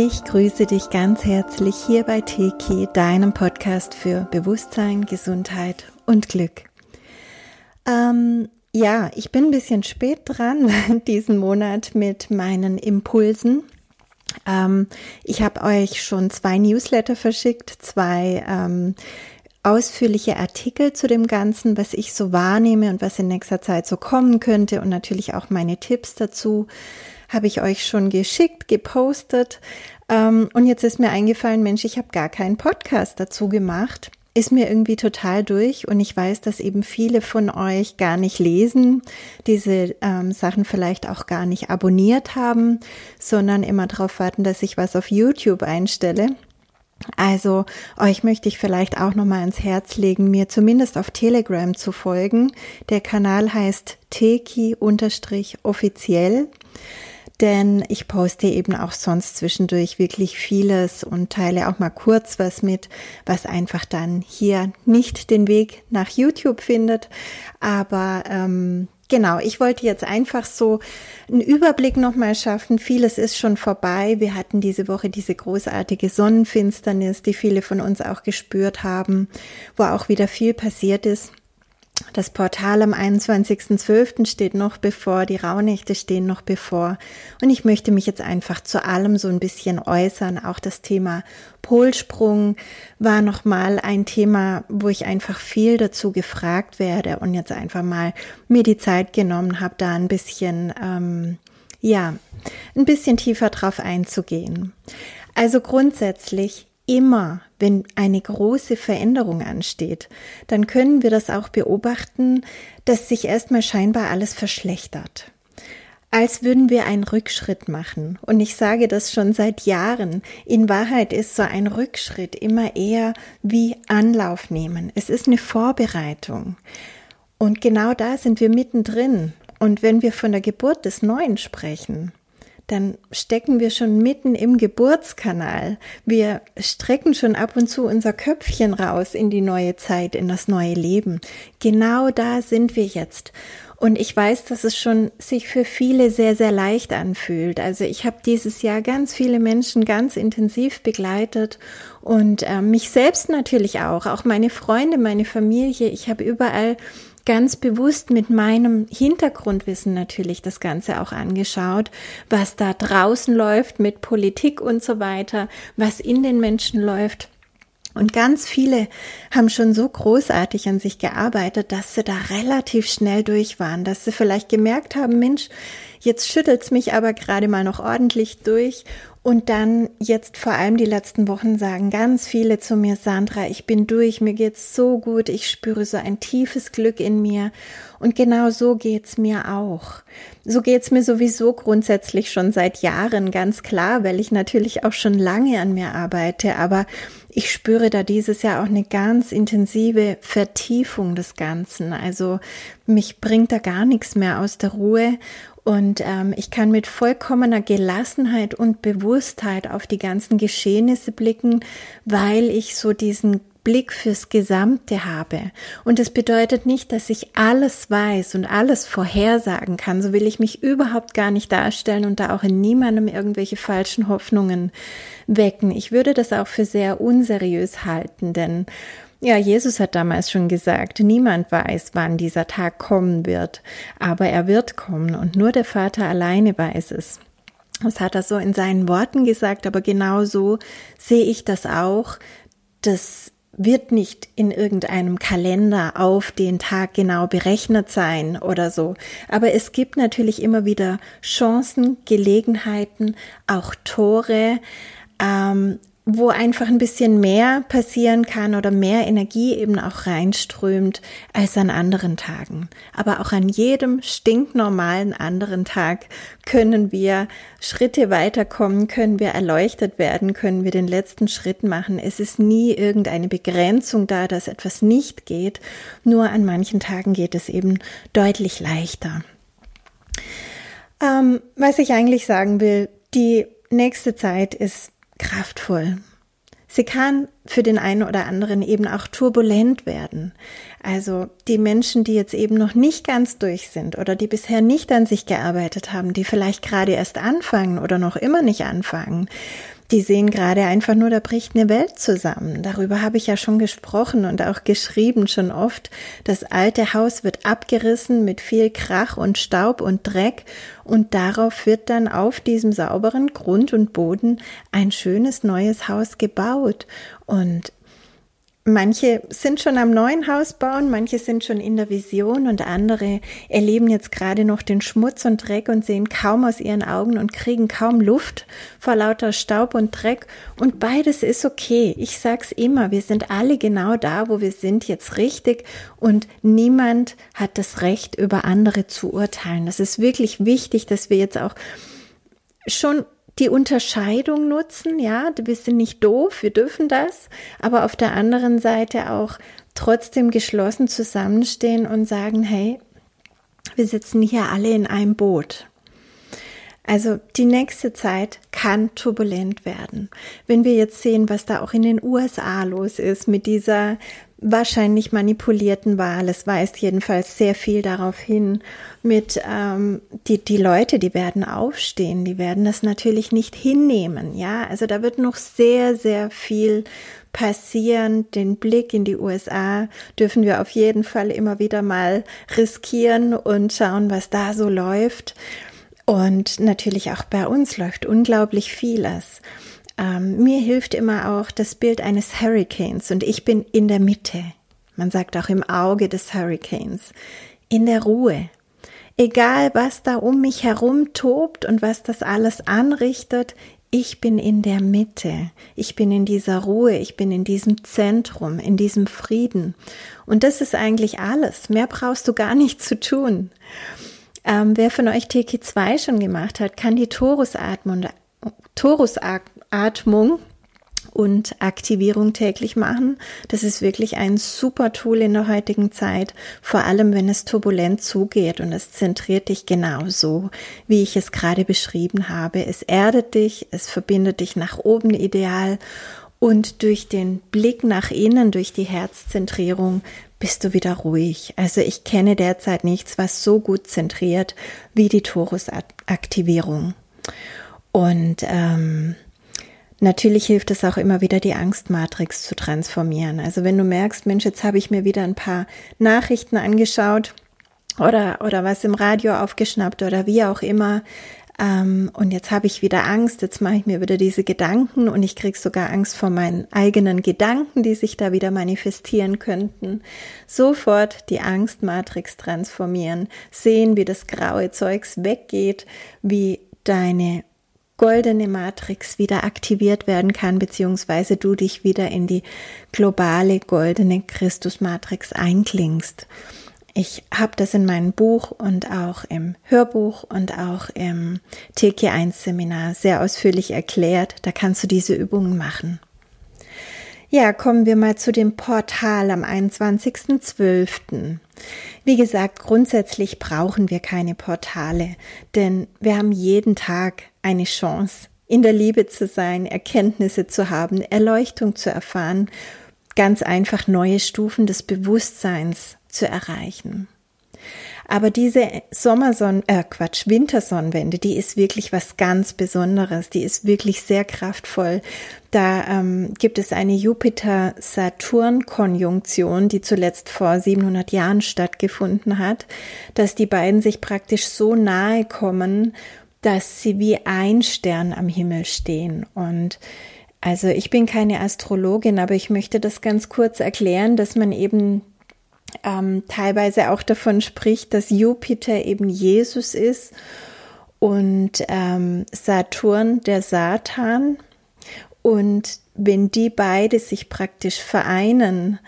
Ich grüße dich ganz herzlich hier bei Teki, deinem Podcast für Bewusstsein, Gesundheit und Glück. Ähm, ja, ich bin ein bisschen spät dran diesen Monat mit meinen Impulsen. Ähm, ich habe euch schon zwei Newsletter verschickt, zwei ähm, ausführliche Artikel zu dem Ganzen, was ich so wahrnehme und was in nächster Zeit so kommen könnte und natürlich auch meine Tipps dazu habe ich euch schon geschickt, gepostet. Ähm, und jetzt ist mir eingefallen, Mensch, ich habe gar keinen Podcast dazu gemacht. Ist mir irgendwie total durch und ich weiß, dass eben viele von euch gar nicht lesen, diese ähm, Sachen vielleicht auch gar nicht abonniert haben, sondern immer darauf warten, dass ich was auf YouTube einstelle. Also euch möchte ich vielleicht auch noch mal ans Herz legen, mir zumindest auf Telegram zu folgen. Der Kanal heißt teki-offiziell denn ich poste eben auch sonst zwischendurch wirklich vieles und teile auch mal kurz was mit, was einfach dann hier nicht den Weg nach YouTube findet. Aber ähm, Genau, ich wollte jetzt einfach so einen Überblick nochmal schaffen. Vieles ist schon vorbei. Wir hatten diese Woche diese großartige Sonnenfinsternis, die viele von uns auch gespürt haben, wo auch wieder viel passiert ist. Das Portal am 21.12. steht noch bevor, die Rauhnächte stehen noch bevor. Und ich möchte mich jetzt einfach zu allem so ein bisschen äußern. Auch das Thema Polsprung war nochmal ein Thema, wo ich einfach viel dazu gefragt werde und jetzt einfach mal mir die Zeit genommen habe, da ein bisschen, ähm, ja, ein bisschen tiefer drauf einzugehen. Also grundsätzlich immer, wenn eine große Veränderung ansteht, dann können wir das auch beobachten, dass sich erstmal scheinbar alles verschlechtert. Als würden wir einen Rückschritt machen. Und ich sage das schon seit Jahren. In Wahrheit ist so ein Rückschritt immer eher wie Anlauf nehmen. Es ist eine Vorbereitung. Und genau da sind wir mittendrin. Und wenn wir von der Geburt des Neuen sprechen, dann stecken wir schon mitten im Geburtskanal. Wir strecken schon ab und zu unser Köpfchen raus in die neue Zeit, in das neue Leben. Genau da sind wir jetzt. Und ich weiß, dass es schon sich für viele sehr, sehr leicht anfühlt. Also ich habe dieses Jahr ganz viele Menschen ganz intensiv begleitet und äh, mich selbst natürlich auch, auch meine Freunde, meine Familie. Ich habe überall ganz bewusst mit meinem Hintergrundwissen natürlich das Ganze auch angeschaut, was da draußen läuft mit Politik und so weiter, was in den Menschen läuft. Und ganz viele haben schon so großartig an sich gearbeitet, dass sie da relativ schnell durch waren, dass sie vielleicht gemerkt haben, Mensch, jetzt schüttelt's mich aber gerade mal noch ordentlich durch und dann jetzt vor allem die letzten Wochen sagen ganz viele zu mir, Sandra, ich bin durch, mir geht's so gut, ich spüre so ein tiefes Glück in mir. Und genau so geht's mir auch. So geht's mir sowieso grundsätzlich schon seit Jahren, ganz klar, weil ich natürlich auch schon lange an mir arbeite. Aber ich spüre da dieses Jahr auch eine ganz intensive Vertiefung des Ganzen. Also mich bringt da gar nichts mehr aus der Ruhe und ähm, ich kann mit vollkommener Gelassenheit und Bewusstheit auf die ganzen Geschehnisse blicken, weil ich so diesen Blick fürs Gesamte habe. Und das bedeutet nicht, dass ich alles weiß und alles vorhersagen kann. So will ich mich überhaupt gar nicht darstellen und da auch in niemandem irgendwelche falschen Hoffnungen wecken. Ich würde das auch für sehr unseriös halten, denn ja, Jesus hat damals schon gesagt, niemand weiß, wann dieser Tag kommen wird, aber er wird kommen und nur der Vater alleine weiß es. Das hat er so in seinen Worten gesagt, aber genau so sehe ich das auch. Das wird nicht in irgendeinem Kalender auf den Tag genau berechnet sein oder so. Aber es gibt natürlich immer wieder Chancen, Gelegenheiten, auch Tore, ähm, wo einfach ein bisschen mehr passieren kann oder mehr Energie eben auch reinströmt als an anderen Tagen. Aber auch an jedem stinknormalen anderen Tag können wir Schritte weiterkommen, können wir erleuchtet werden, können wir den letzten Schritt machen. Es ist nie irgendeine Begrenzung da, dass etwas nicht geht. Nur an manchen Tagen geht es eben deutlich leichter. Ähm, was ich eigentlich sagen will, die nächste Zeit ist kraftvoll. sie kann für den einen oder anderen eben auch turbulent werden. Also die Menschen, die jetzt eben noch nicht ganz durch sind oder die bisher nicht an sich gearbeitet haben, die vielleicht gerade erst anfangen oder noch immer nicht anfangen, die sehen gerade einfach nur, da bricht eine Welt zusammen. Darüber habe ich ja schon gesprochen und auch geschrieben schon oft. Das alte Haus wird abgerissen mit viel Krach und Staub und Dreck und darauf wird dann auf diesem sauberen Grund und Boden ein schönes neues Haus gebaut. Und Manche sind schon am neuen Haus bauen, manche sind schon in der Vision und andere erleben jetzt gerade noch den Schmutz und Dreck und sehen kaum aus ihren Augen und kriegen kaum Luft vor lauter Staub und Dreck. Und beides ist okay. Ich sag's immer, wir sind alle genau da, wo wir sind, jetzt richtig und niemand hat das Recht, über andere zu urteilen. Das ist wirklich wichtig, dass wir jetzt auch schon die Unterscheidung nutzen, ja, wir sind nicht doof, wir dürfen das, aber auf der anderen Seite auch trotzdem geschlossen zusammenstehen und sagen, hey, wir sitzen hier alle in einem Boot. Also die nächste Zeit kann turbulent werden. Wenn wir jetzt sehen, was da auch in den USA los ist mit dieser wahrscheinlich manipulierten Wahl. Es weist jedenfalls sehr viel darauf hin. Mit ähm, die die Leute, die werden aufstehen, die werden das natürlich nicht hinnehmen. Ja, also da wird noch sehr sehr viel passieren. Den Blick in die USA dürfen wir auf jeden Fall immer wieder mal riskieren und schauen, was da so läuft. Und natürlich auch bei uns läuft unglaublich vieles. Ähm, mir hilft immer auch das Bild eines Hurricanes und ich bin in der Mitte. Man sagt auch im Auge des Hurricanes. In der Ruhe. Egal, was da um mich herum tobt und was das alles anrichtet, ich bin in der Mitte, ich bin in dieser Ruhe, ich bin in diesem Zentrum, in diesem Frieden. Und das ist eigentlich alles. Mehr brauchst du gar nicht zu tun. Ähm, wer von euch TK2 schon gemacht hat, kann die Torusatmung, Torusatmung und Aktivierung täglich machen. Das ist wirklich ein super Tool in der heutigen Zeit, vor allem wenn es turbulent zugeht und es zentriert dich genauso, wie ich es gerade beschrieben habe. Es erdet dich, es verbindet dich nach oben ideal und durch den Blick nach innen, durch die Herzzentrierung bist du wieder ruhig. Also ich kenne derzeit nichts, was so gut zentriert wie die Torusaktivierung. Und ähm, natürlich hilft es auch immer wieder, die Angstmatrix zu transformieren. Also wenn du merkst, Mensch, jetzt habe ich mir wieder ein paar Nachrichten angeschaut oder, oder was im Radio aufgeschnappt oder wie auch immer, ähm, und jetzt habe ich wieder Angst, jetzt mache ich mir wieder diese Gedanken und ich kriege sogar Angst vor meinen eigenen Gedanken, die sich da wieder manifestieren könnten. Sofort die Angstmatrix transformieren, sehen, wie das graue Zeugs weggeht, wie deine goldene Matrix wieder aktiviert werden kann, beziehungsweise du dich wieder in die globale goldene Christus-Matrix einklingst. Ich habe das in meinem Buch und auch im Hörbuch und auch im TK1-Seminar sehr ausführlich erklärt. Da kannst du diese Übungen machen. Ja, kommen wir mal zu dem Portal am 21.12. Wie gesagt, grundsätzlich brauchen wir keine Portale, denn wir haben jeden Tag eine Chance, in der Liebe zu sein, Erkenntnisse zu haben, Erleuchtung zu erfahren, ganz einfach neue Stufen des Bewusstseins zu erreichen. Aber diese Sommerson äh Quatsch, Wintersonnenwende, die ist wirklich was ganz Besonderes. Die ist wirklich sehr kraftvoll. Da ähm, gibt es eine Jupiter-Saturn-Konjunktion, die zuletzt vor 700 Jahren stattgefunden hat, dass die beiden sich praktisch so nahe kommen, dass sie wie ein Stern am Himmel stehen. Und also ich bin keine Astrologin, aber ich möchte das ganz kurz erklären, dass man eben ähm, teilweise auch davon spricht, dass Jupiter eben Jesus ist und ähm, Saturn der Satan. Und wenn die beide sich praktisch vereinen,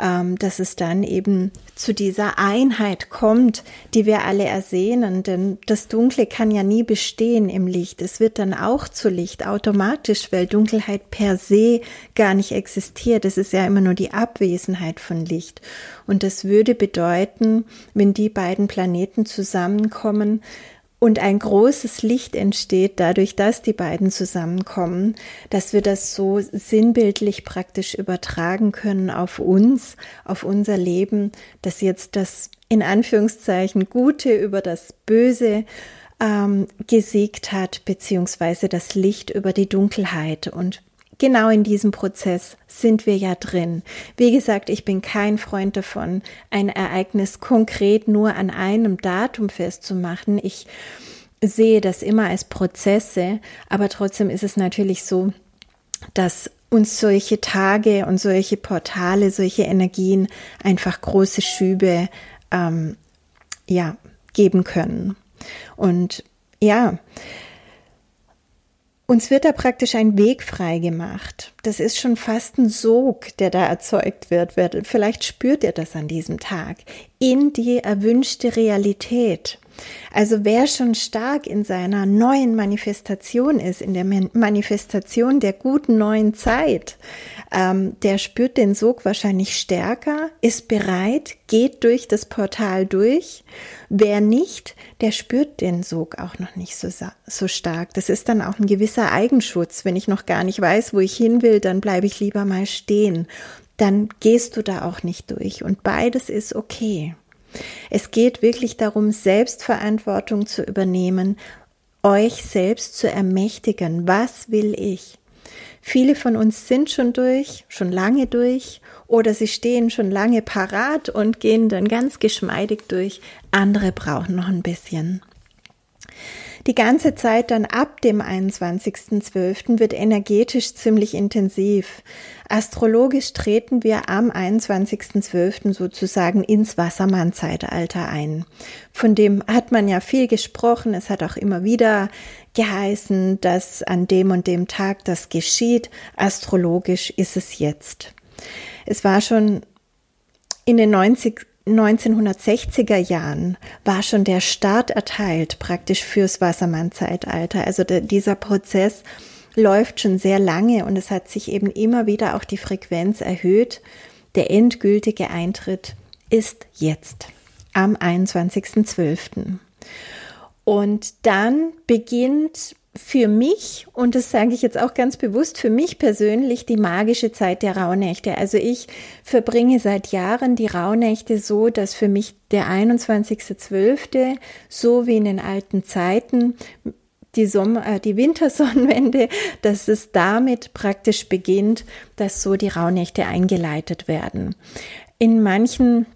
ähm, dass es dann eben zu dieser Einheit kommt, die wir alle ersehnen. Denn das Dunkle kann ja nie bestehen im Licht. Es wird dann auch zu Licht automatisch, weil Dunkelheit per se gar nicht existiert. Es ist ja immer nur die Abwesenheit von Licht. Und das würde bedeuten, wenn die beiden Planeten zusammenkommen, und ein großes Licht entsteht dadurch, dass die beiden zusammenkommen, dass wir das so sinnbildlich praktisch übertragen können auf uns, auf unser Leben, dass jetzt das in Anführungszeichen Gute über das Böse ähm, gesiegt hat, beziehungsweise das Licht über die Dunkelheit. Und genau in diesem Prozess sind wir ja drin. Wie gesagt, ich bin kein Freund davon, ein Ereignis konkret nur an einem Datum festzumachen. Ich sehe das immer als Prozesse, aber trotzdem ist es natürlich so, dass uns solche Tage und solche Portale, solche Energien einfach große Schübe ähm, ja, geben können. Und ja, uns wird da praktisch ein Weg frei gemacht. Das ist schon fast ein Sog, der da erzeugt wird. Vielleicht spürt ihr das an diesem Tag in die erwünschte Realität. Also wer schon stark in seiner neuen Manifestation ist, in der Manifestation der guten neuen Zeit, ähm, der spürt den Sog wahrscheinlich stärker, ist bereit, geht durch das Portal durch. Wer nicht, der spürt den Sog auch noch nicht so, so stark. Das ist dann auch ein gewisser Eigenschutz. Wenn ich noch gar nicht weiß, wo ich hin will, dann bleibe ich lieber mal stehen. Dann gehst du da auch nicht durch. Und beides ist okay. Es geht wirklich darum, Selbstverantwortung zu übernehmen, euch selbst zu ermächtigen. Was will ich? Viele von uns sind schon durch, schon lange durch, oder sie stehen schon lange parat und gehen dann ganz geschmeidig durch. Andere brauchen noch ein bisschen. Die ganze Zeit dann ab dem 21.12. wird energetisch ziemlich intensiv. Astrologisch treten wir am 21.12. sozusagen ins Wassermann-Zeitalter ein. Von dem hat man ja viel gesprochen. Es hat auch immer wieder geheißen, dass an dem und dem Tag das geschieht. Astrologisch ist es jetzt. Es war schon in den 90 1960er Jahren war schon der Start erteilt, praktisch fürs Wassermann-Zeitalter. Also de, dieser Prozess läuft schon sehr lange und es hat sich eben immer wieder auch die Frequenz erhöht. Der endgültige Eintritt ist jetzt am 21.12. Und dann beginnt für mich, und das sage ich jetzt auch ganz bewusst, für mich persönlich die magische Zeit der Rauhnächte. Also ich verbringe seit Jahren die Rauhnächte so, dass für mich der 21.12. so wie in den alten Zeiten die, Sommer, äh, die Wintersonnenwende, dass es damit praktisch beginnt, dass so die Rauhnächte eingeleitet werden. In manchen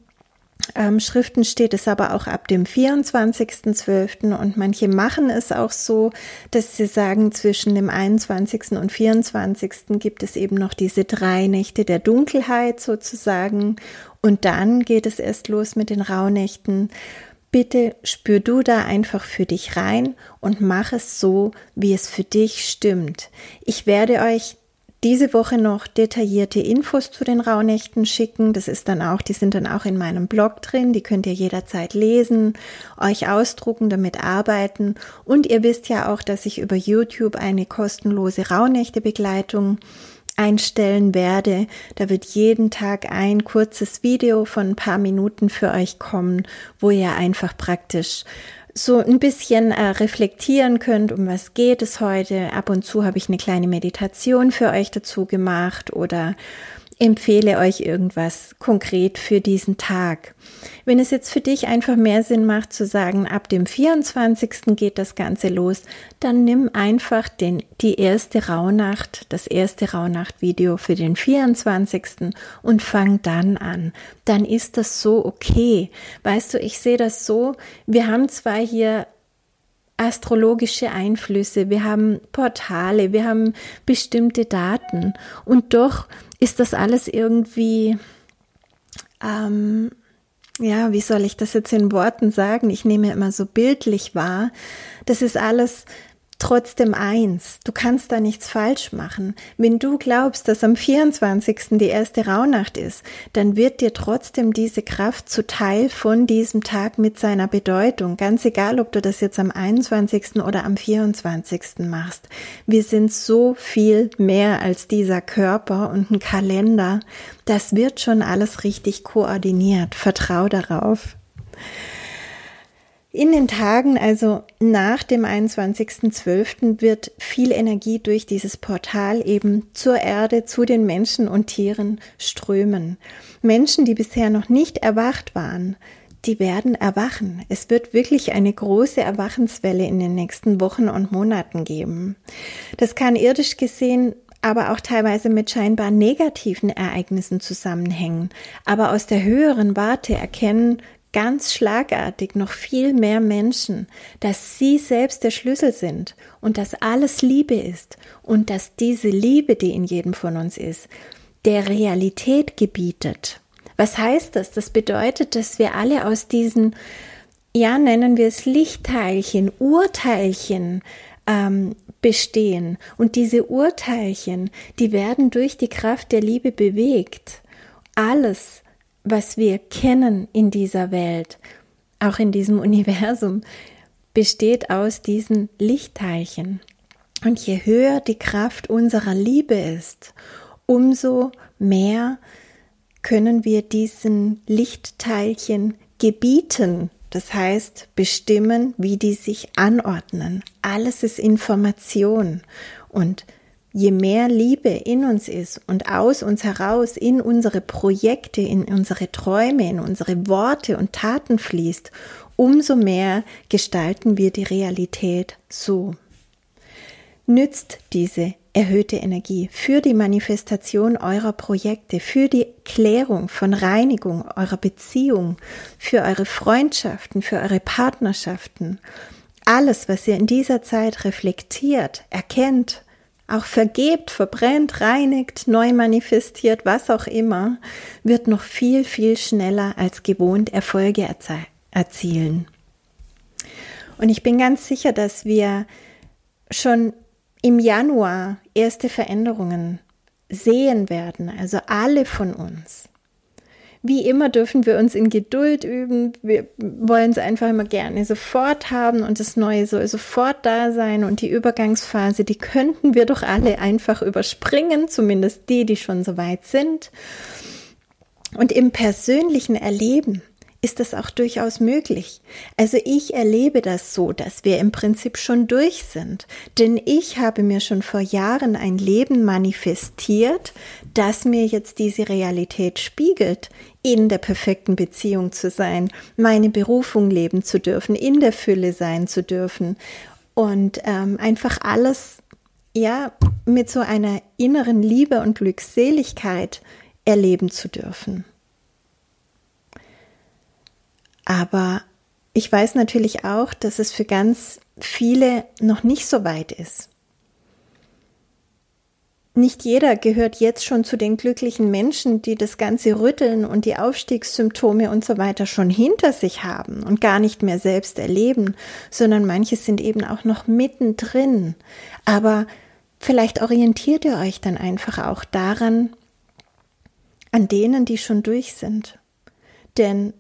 ähm, Schriften steht es aber auch ab dem 24.12. und manche machen es auch so, dass sie sagen, zwischen dem 21. und 24. gibt es eben noch diese drei Nächte der Dunkelheit sozusagen und dann geht es erst los mit den Rauhnächten. Bitte spür du da einfach für dich rein und mach es so, wie es für dich stimmt. Ich werde euch diese Woche noch detaillierte Infos zu den Rauhnächten schicken. Das ist dann auch, die sind dann auch in meinem Blog drin. Die könnt ihr jederzeit lesen, euch ausdrucken, damit arbeiten. Und ihr wisst ja auch, dass ich über YouTube eine kostenlose Rauhnächte-Begleitung einstellen werde. Da wird jeden Tag ein kurzes Video von ein paar Minuten für euch kommen, wo ihr einfach praktisch so ein bisschen äh, reflektieren könnt, um was geht es heute. Ab und zu habe ich eine kleine Meditation für euch dazu gemacht oder empfehle euch irgendwas konkret für diesen Tag. Wenn es jetzt für dich einfach mehr Sinn macht zu sagen, ab dem 24. geht das Ganze los, dann nimm einfach den, die erste Rauhnacht, das erste Rauhnacht-Video für den 24. und fang dann an. Dann ist das so okay. Weißt du, ich sehe das so, wir haben zwar hier astrologische Einflüsse, wir haben Portale, wir haben bestimmte Daten und doch ist das alles irgendwie, ähm, ja, wie soll ich das jetzt in Worten sagen? Ich nehme immer so bildlich wahr. Das ist alles trotzdem eins, du kannst da nichts falsch machen. Wenn du glaubst, dass am 24. die erste Rauhnacht ist, dann wird dir trotzdem diese Kraft zuteil von diesem Tag mit seiner Bedeutung. Ganz egal, ob du das jetzt am 21. oder am 24. machst. Wir sind so viel mehr als dieser Körper und ein Kalender. Das wird schon alles richtig koordiniert. Vertrau darauf. In den Tagen, also nach dem 21.12., wird viel Energie durch dieses Portal eben zur Erde, zu den Menschen und Tieren strömen. Menschen, die bisher noch nicht erwacht waren, die werden erwachen. Es wird wirklich eine große Erwachenswelle in den nächsten Wochen und Monaten geben. Das kann irdisch gesehen aber auch teilweise mit scheinbar negativen Ereignissen zusammenhängen. Aber aus der höheren Warte erkennen ganz schlagartig noch viel mehr Menschen, dass sie selbst der Schlüssel sind und dass alles Liebe ist und dass diese Liebe, die in jedem von uns ist, der Realität gebietet. Was heißt das? Das bedeutet, dass wir alle aus diesen, ja, nennen wir es Lichtteilchen, Urteilchen, ähm, bestehen. Und diese Urteilchen, die werden durch die Kraft der Liebe bewegt. Alles, was wir kennen in dieser Welt, auch in diesem Universum, besteht aus diesen Lichtteilchen. Und je höher die Kraft unserer Liebe ist, umso mehr können wir diesen Lichtteilchen gebieten, das heißt bestimmen, wie die sich anordnen. Alles ist Information und je mehr Liebe in uns ist und aus uns heraus in unsere Projekte, in unsere Träume, in unsere Worte und Taten fließt, umso mehr gestalten wir die Realität so. Nützt diese erhöhte Energie für die Manifestation eurer Projekte, für die Klärung von Reinigung eurer Beziehung, für eure Freundschaften, für eure Partnerschaften. Alles, was ihr in dieser Zeit reflektiert, erkennt, auch vergebt, verbrennt, reinigt, neu manifestiert, was auch immer, wird noch viel, viel schneller als gewohnt Erfolge erzielen. Und ich bin ganz sicher, dass wir schon im Januar erste Veränderungen sehen werden, also alle von uns. Wie immer dürfen wir uns in Geduld üben. Wir wollen es einfach immer gerne sofort haben und das Neue soll sofort da sein und die Übergangsphase, die könnten wir doch alle einfach überspringen, zumindest die, die schon so weit sind. Und im persönlichen Erleben ist das auch durchaus möglich. Also ich erlebe das so, dass wir im Prinzip schon durch sind. Denn ich habe mir schon vor Jahren ein Leben manifestiert, das mir jetzt diese Realität spiegelt, in der perfekten Beziehung zu sein, meine Berufung leben zu dürfen, in der Fülle sein zu dürfen und ähm, einfach alles ja mit so einer inneren Liebe und Glückseligkeit erleben zu dürfen. Aber ich weiß natürlich auch, dass es für ganz viele noch nicht so weit ist. Nicht jeder gehört jetzt schon zu den glücklichen Menschen, die das ganze Rütteln und die Aufstiegssymptome und so weiter schon hinter sich haben und gar nicht mehr selbst erleben, sondern manche sind eben auch noch mittendrin. Aber vielleicht orientiert ihr euch dann einfach auch daran, an denen, die schon durch sind. Denn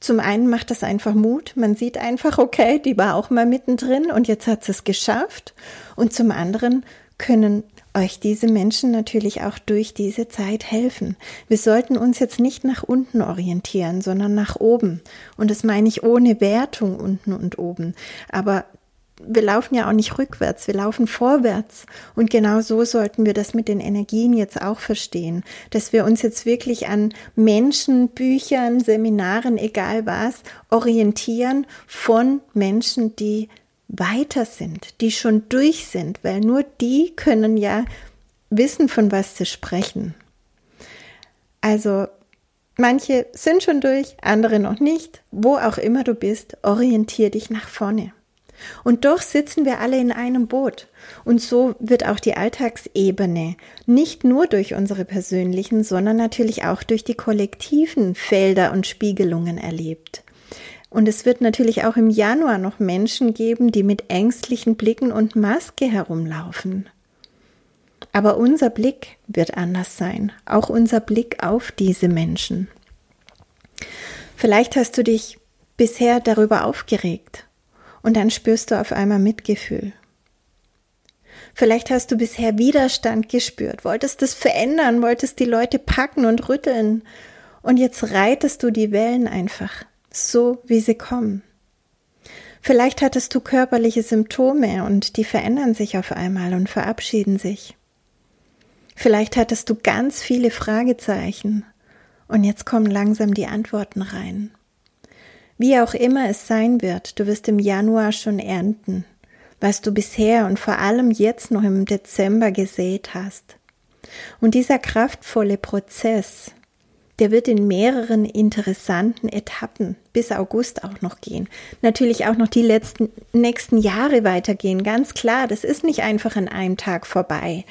zum einen macht das einfach Mut. Man sieht einfach, okay, die war auch mal mittendrin und jetzt hat sie es geschafft. Und zum anderen können euch diese Menschen natürlich auch durch diese Zeit helfen. Wir sollten uns jetzt nicht nach unten orientieren, sondern nach oben. Und das meine ich ohne Wertung unten und oben. Aber wir laufen ja auch nicht rückwärts, wir laufen vorwärts. Und genau so sollten wir das mit den Energien jetzt auch verstehen, dass wir uns jetzt wirklich an Menschen, Büchern, Seminaren, egal was, orientieren von Menschen, die weiter sind, die schon durch sind, weil nur die können ja wissen, von was sie sprechen. Also manche sind schon durch, andere noch nicht. Wo auch immer du bist, orientier dich nach vorne. Und doch sitzen wir alle in einem Boot. Und so wird auch die Alltagsebene nicht nur durch unsere persönlichen, sondern natürlich auch durch die kollektiven Felder und Spiegelungen erlebt. Und es wird natürlich auch im Januar noch Menschen geben, die mit ängstlichen Blicken und Maske herumlaufen. Aber unser Blick wird anders sein, auch unser Blick auf diese Menschen. Vielleicht hast du dich bisher darüber aufgeregt und dann spürst du auf einmal Mitgefühl. Vielleicht hast du bisher Widerstand gespürt, wolltest das verändern, wolltest die Leute packen und rütteln und jetzt reitest du die Wellen einfach, so wie sie kommen. Vielleicht hattest du körperliche Symptome und die verändern sich auf einmal und verabschieden sich. Vielleicht hattest du ganz viele Fragezeichen und jetzt kommen langsam die Antworten rein. Wie auch immer es sein wird, du wirst im Januar schon ernten, was du bisher und vor allem jetzt noch im Dezember gesät hast. Und dieser kraftvolle Prozess, der wird in mehreren interessanten Etappen bis August auch noch gehen. Natürlich auch noch die letzten nächsten Jahre weitergehen, ganz klar. Das ist nicht einfach an einem Tag vorbei.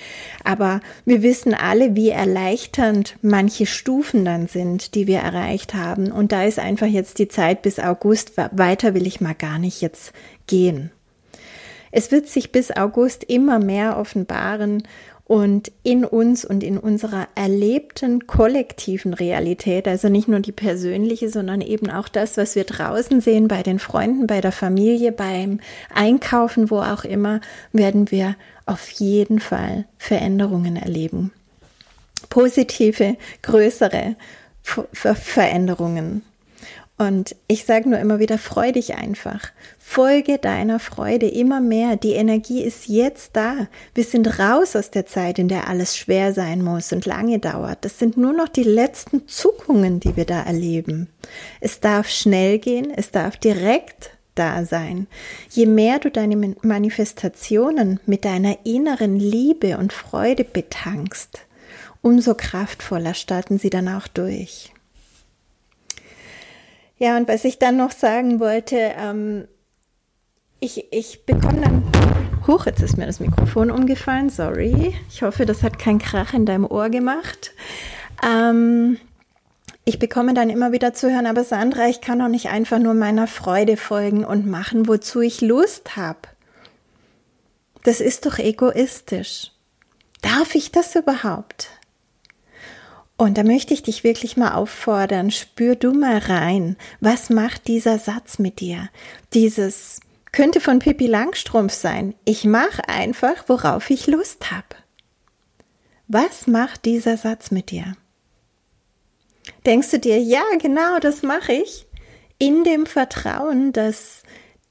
Aber wir wissen alle, wie erleichternd manche Stufen dann sind, die wir erreicht haben. Und da ist einfach jetzt die Zeit bis August. Weiter will ich mal gar nicht jetzt gehen. Es wird sich bis August immer mehr offenbaren und in uns und in unserer erlebten kollektiven Realität, also nicht nur die persönliche, sondern eben auch das, was wir draußen sehen, bei den Freunden, bei der Familie, beim Einkaufen, wo auch immer, werden wir auf jeden Fall Veränderungen erleben. Positive, größere Veränderungen. Und ich sage nur immer wieder, freu dich einfach. Folge deiner Freude immer mehr. Die Energie ist jetzt da. Wir sind raus aus der Zeit, in der alles schwer sein muss und lange dauert. Das sind nur noch die letzten Zuckungen, die wir da erleben. Es darf schnell gehen, es darf direkt da sein. Je mehr du deine Manifestationen mit deiner inneren Liebe und Freude betankst, umso kraftvoller starten sie dann auch durch. Ja, und was ich dann noch sagen wollte, ähm, ich, ich bekomme dann. Huch, jetzt ist mir das Mikrofon umgefallen, sorry. Ich hoffe, das hat keinen Krach in deinem Ohr gemacht. Ähm, ich bekomme dann immer wieder zu hören, aber Sandra, ich kann doch nicht einfach nur meiner Freude folgen und machen, wozu ich Lust habe. Das ist doch egoistisch. Darf ich das überhaupt? Und da möchte ich dich wirklich mal auffordern, spür du mal rein, was macht dieser Satz mit dir? Dieses könnte von Pippi Langstrumpf sein. Ich mache einfach, worauf ich Lust habe. Was macht dieser Satz mit dir? Denkst du dir, ja, genau, das mache ich? In dem Vertrauen, dass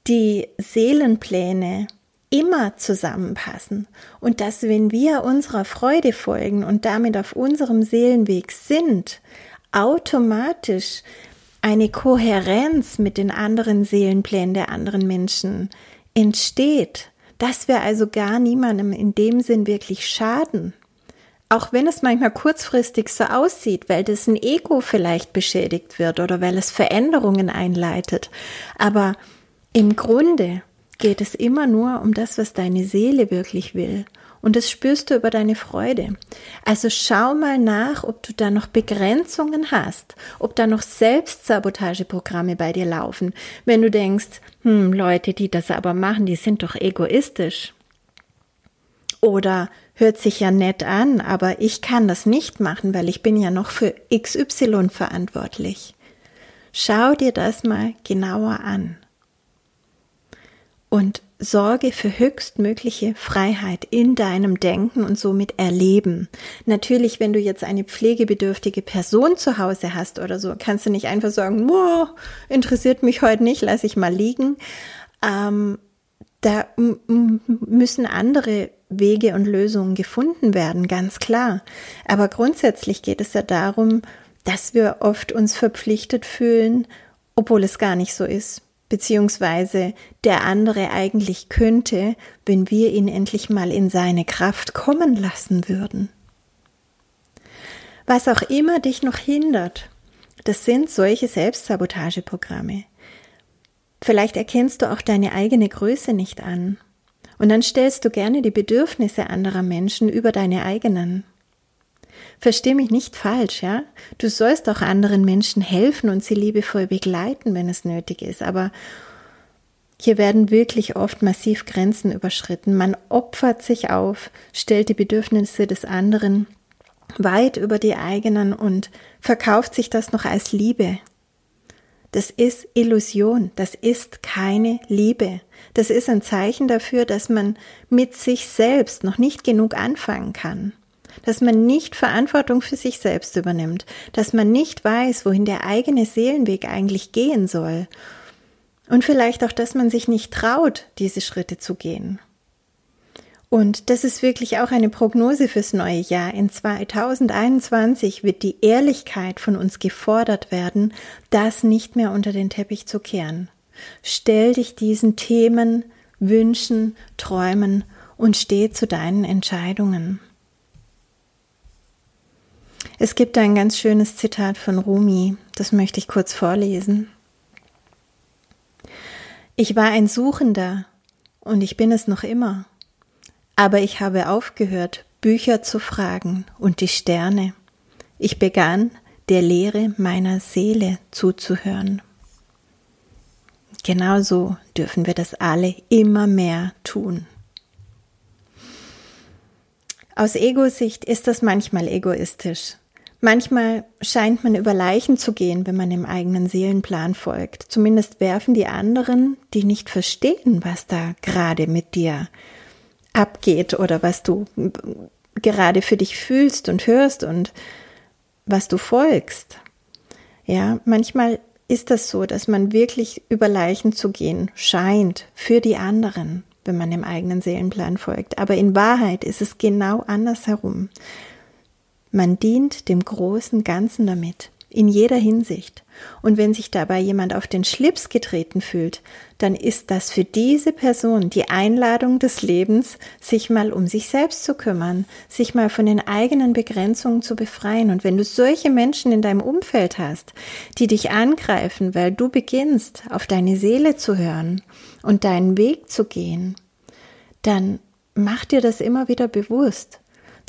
die Seelenpläne immer zusammenpassen und dass wenn wir unserer Freude folgen und damit auf unserem Seelenweg sind, automatisch eine Kohärenz mit den anderen Seelenplänen der anderen Menschen entsteht, dass wir also gar niemandem in dem Sinn wirklich schaden. Auch wenn es manchmal kurzfristig so aussieht, weil das ein Ego vielleicht beschädigt wird oder weil es Veränderungen einleitet. Aber im Grunde geht es immer nur um das, was deine Seele wirklich will. Und das spürst du über deine Freude. Also schau mal nach, ob du da noch Begrenzungen hast, ob da noch Selbstsabotageprogramme bei dir laufen. Wenn du denkst, hm, Leute, die das aber machen, die sind doch egoistisch. Oder hört sich ja nett an, aber ich kann das nicht machen, weil ich bin ja noch für XY verantwortlich. Schau dir das mal genauer an und sorge für höchstmögliche Freiheit in deinem Denken und somit Erleben. Natürlich, wenn du jetzt eine pflegebedürftige Person zu Hause hast oder so, kannst du nicht einfach sagen, oh, interessiert mich heute nicht, lass ich mal liegen. Ähm, da müssen andere Wege und Lösungen gefunden werden, ganz klar. Aber grundsätzlich geht es ja darum, dass wir oft uns verpflichtet fühlen, obwohl es gar nicht so ist beziehungsweise der andere eigentlich könnte, wenn wir ihn endlich mal in seine Kraft kommen lassen würden. Was auch immer dich noch hindert, das sind solche Selbstsabotageprogramme. Vielleicht erkennst du auch deine eigene Größe nicht an. Und dann stellst du gerne die Bedürfnisse anderer Menschen über deine eigenen. Versteh mich nicht falsch, ja? Du sollst auch anderen Menschen helfen und sie liebevoll begleiten, wenn es nötig ist, aber hier werden wirklich oft massiv Grenzen überschritten. Man opfert sich auf, stellt die Bedürfnisse des anderen weit über die eigenen und verkauft sich das noch als Liebe. Das ist Illusion, das ist keine Liebe. Das ist ein Zeichen dafür, dass man mit sich selbst noch nicht genug anfangen kann dass man nicht Verantwortung für sich selbst übernimmt, dass man nicht weiß, wohin der eigene Seelenweg eigentlich gehen soll. Und vielleicht auch, dass man sich nicht traut, diese Schritte zu gehen. Und das ist wirklich auch eine Prognose fürs neue Jahr. In 2021 wird die Ehrlichkeit von uns gefordert werden, das nicht mehr unter den Teppich zu kehren. Stell dich diesen Themen, Wünschen, Träumen und steh zu deinen Entscheidungen. Es gibt ein ganz schönes Zitat von Rumi, das möchte ich kurz vorlesen. Ich war ein Suchender und ich bin es noch immer. Aber ich habe aufgehört, Bücher zu fragen und die Sterne. Ich begann, der Lehre meiner Seele zuzuhören. Genauso dürfen wir das alle immer mehr tun. Aus Ego-Sicht ist das manchmal egoistisch. Manchmal scheint man über Leichen zu gehen, wenn man dem eigenen Seelenplan folgt. Zumindest werfen die anderen, die nicht verstehen, was da gerade mit dir abgeht oder was du gerade für dich fühlst und hörst und was du folgst. Ja, manchmal ist das so, dass man wirklich über Leichen zu gehen scheint für die anderen, wenn man dem eigenen Seelenplan folgt. Aber in Wahrheit ist es genau andersherum. Man dient dem großen Ganzen damit, in jeder Hinsicht. Und wenn sich dabei jemand auf den Schlips getreten fühlt, dann ist das für diese Person die Einladung des Lebens, sich mal um sich selbst zu kümmern, sich mal von den eigenen Begrenzungen zu befreien. Und wenn du solche Menschen in deinem Umfeld hast, die dich angreifen, weil du beginnst, auf deine Seele zu hören und deinen Weg zu gehen, dann mach dir das immer wieder bewusst